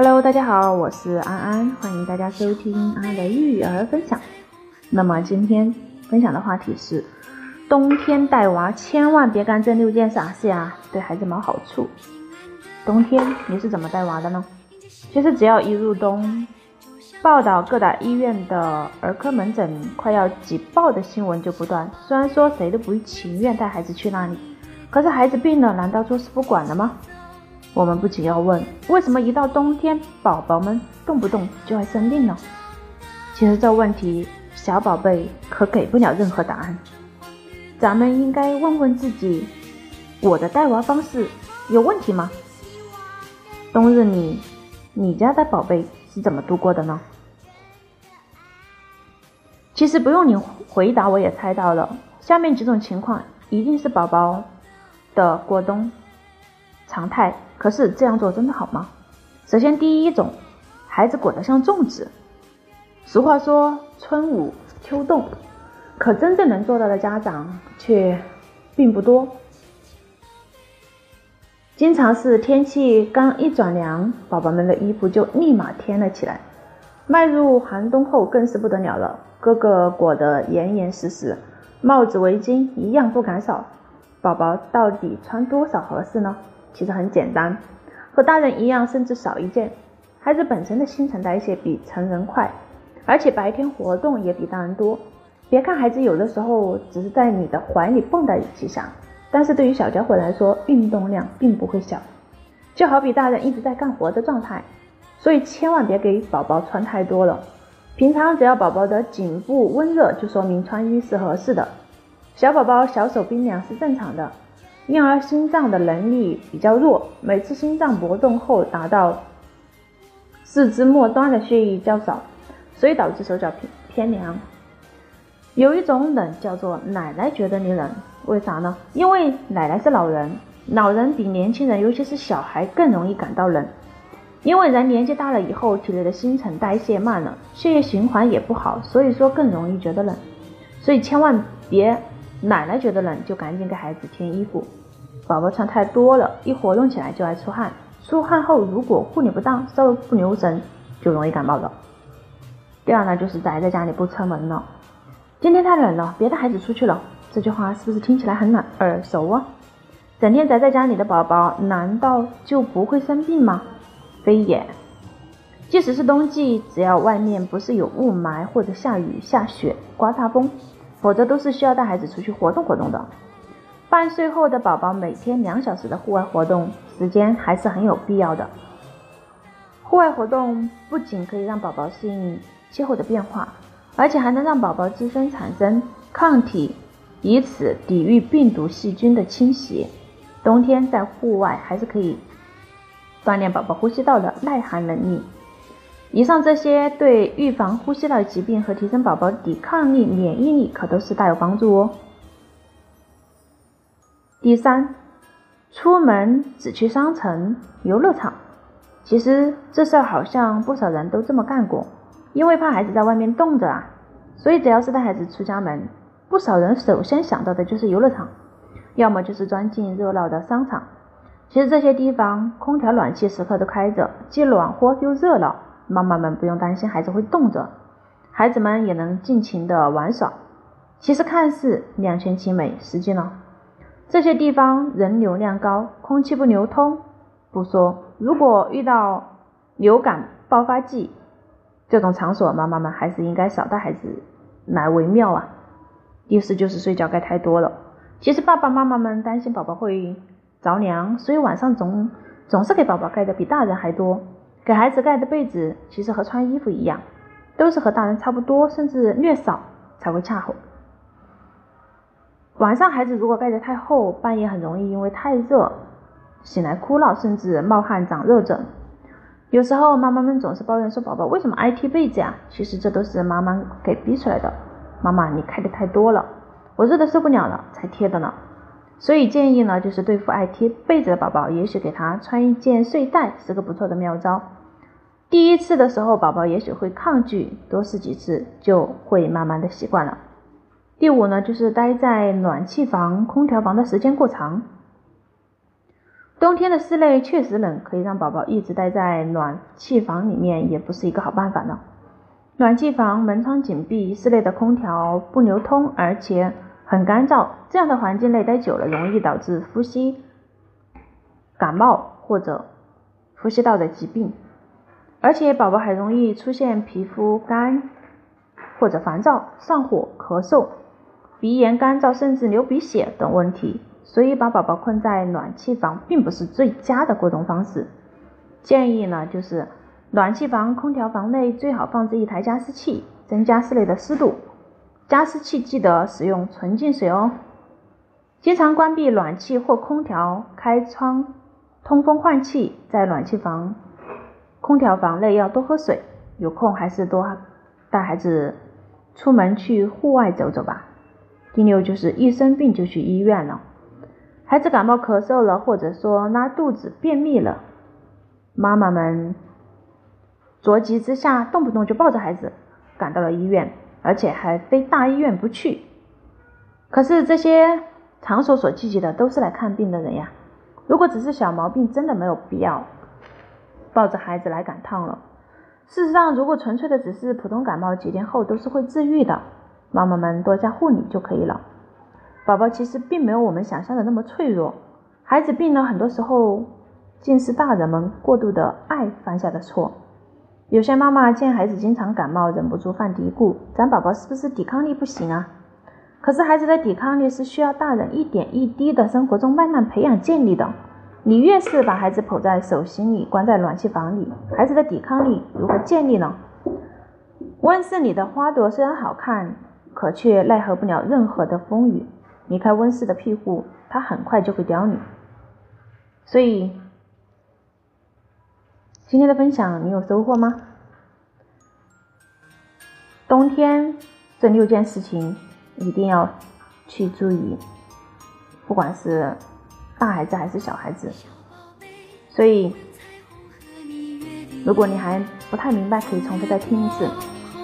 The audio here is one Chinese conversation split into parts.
Hello，大家好，我是安安，欢迎大家收听安安的育儿分享。那么今天分享的话题是：冬天带娃千万别干这六件傻事呀，对孩子没好处。冬天你是怎么带娃的呢？其实只要一入冬，报道各大医院的儿科门诊快要挤爆的新闻就不断。虽然说谁都不情愿带孩子去那里，可是孩子病了，难道坐视不管了吗？我们不仅要问，为什么一到冬天，宝宝们动不动就爱生病呢？其实这问题，小宝贝可给不了任何答案。咱们应该问问自己：我的带娃方式有问题吗？冬日里，你家的宝贝是怎么度过的呢？其实不用你回答，我也猜到了。下面几种情况一定是宝宝的过冬常态。可是这样做真的好吗？首先，第一种，孩子裹得像粽子。俗话说春捂秋冻，可真正能做到的家长却并不多。经常是天气刚一转凉，宝宝们的衣服就立马添了起来。迈入寒冬后更是不得了了，个个裹得严严实实，帽子围巾一样不敢少。宝宝到底穿多少合适呢？其实很简单，和大人一样，甚至少一件。孩子本身的新陈代谢比成人快，而且白天活动也比大人多。别看孩子有的时候只是在你的怀里蹦跶几下，但是对于小家伙来说，运动量并不会小。就好比大人一直在干活的状态，所以千万别给宝宝穿太多了。平常只要宝宝的颈部温热，就说明穿衣是合适的。小宝宝小手冰凉是正常的。婴儿心脏的能力比较弱，每次心脏搏动后达到四肢末端的血液较少，所以导致手脚偏偏凉。有一种冷叫做奶奶觉得你冷，为啥呢？因为奶奶是老人，老人比年轻人，尤其是小孩更容易感到冷。因为人年纪大了以后，体内的新陈代谢慢了，血液循环也不好，所以说更容易觉得冷。所以千万别奶奶觉得冷就赶紧给孩子添衣服。宝宝穿太多了，一活动起来就爱出汗，出汗后如果护理不当，稍微不留神就容易感冒了。第二呢，就是宅在家里不出门了。今天太冷了，别带孩子出去了。这句话是不是听起来很耳熟啊？整天宅在家里的宝宝，难道就不会生病吗？非也。即使是冬季，只要外面不是有雾霾或者下雨下雪刮大风，否则都是需要带孩子出去活动活动的。半岁后的宝宝每天两小时的户外活动时间还是很有必要的。户外活动不仅可以让宝宝适应气候的变化，而且还能让宝宝自身产生抗体，以此抵御病毒细菌的侵袭。冬天在户外还是可以锻炼宝宝呼吸道的耐寒能力。以上这些对预防呼吸道疾病和提升宝宝抵抗力、免疫力可都是大有帮助哦。第三，出门只去商城、游乐场。其实这事儿好像不少人都这么干过，因为怕孩子在外面冻着啊，所以只要是带孩子出家门，不少人首先想到的就是游乐场，要么就是钻进热闹的商场。其实这些地方空调、暖气时刻都开着，既暖和又热闹，妈妈们不用担心孩子会冻着，孩子们也能尽情的玩耍。其实看似两全其美，实际呢？这些地方人流量高，空气不流通不说，如果遇到流感爆发季，这种场所妈妈们还是应该少带孩子来为妙啊。第四就是睡觉盖太多了，其实爸爸妈妈们担心宝宝会着凉，所以晚上总总是给宝宝盖的比大人还多。给孩子盖的被子其实和穿衣服一样，都是和大人差不多，甚至略少才会恰好。晚上孩子如果盖得太厚，半夜很容易因为太热醒来哭闹，甚至冒汗长热疹。有时候妈妈们总是抱怨说：“宝宝为什么爱贴被子呀？”其实这都是妈妈给逼出来的。妈妈，你开的太多了，我热的受不了了才贴的呢。所以建议呢，就是对付爱贴被子的宝宝，也许给他穿一件睡袋是个不错的妙招。第一次的时候，宝宝也许会抗拒，多试几次就会慢慢的习惯了。第五呢，就是待在暖气房、空调房的时间过长。冬天的室内确实冷，可以让宝宝一直待在暖气房里面，也不是一个好办法呢。暖气房门窗紧闭，室内的空调不流通，而且很干燥，这样的环境内待久了，容易导致呼吸感冒或者呼吸道的疾病，而且宝宝还容易出现皮肤干或者烦躁、上火、咳嗽、鼻炎、干燥，甚至流鼻血等问题。所以把宝宝困在暖气房并不是最佳的过冬方式。建议呢，就是暖气房、空调房内最好放置一台加湿器，增加室内的湿度。加湿器记得使用纯净水哦。经常关闭暖气或空调，开窗通风换气。在暖气房、空调房内要多喝水。有空还是多带孩子出门去户外走走吧。第六就是一生病就去医院了。孩子感冒咳嗽了，或者说拉肚子、便秘了，妈妈们着急之下，动不动就抱着孩子赶到了医院，而且还非大医院不去。可是这些场所所聚集的都是来看病的人呀。如果只是小毛病，真的没有必要抱着孩子来赶趟了。事实上，如果纯粹的只是普通感冒，几天后都是会治愈的。妈妈们多加护理就可以了。宝宝其实并没有我们想象的那么脆弱，孩子病了，很多时候竟是大人们过度的爱犯下的错。有些妈妈见孩子经常感冒，忍不住犯嘀咕：咱宝宝是不是抵抗力不行啊？可是孩子的抵抗力是需要大人一点一滴的生活中慢慢培养建立的。你越是把孩子捧在手心里，关在暖气房里，孩子的抵抗力如何建立呢？温室里的花朵虽然好看，可却奈何不了任何的风雨。离开温室的庇护，它很快就会凋零。所以，今天的分享你有收获吗？冬天这六件事情一定要去注意，不管是大孩子还是小孩子。所以，如果你还不太明白，可以重复再听一次，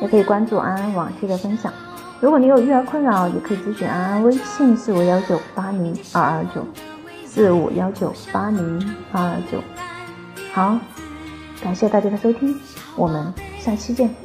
也可以关注安安往期的分享。如果你有育儿困扰，也可以咨询安安微信四五幺九八零二二九四五幺九八零二二九。好，感谢大家的收听，我们下期见。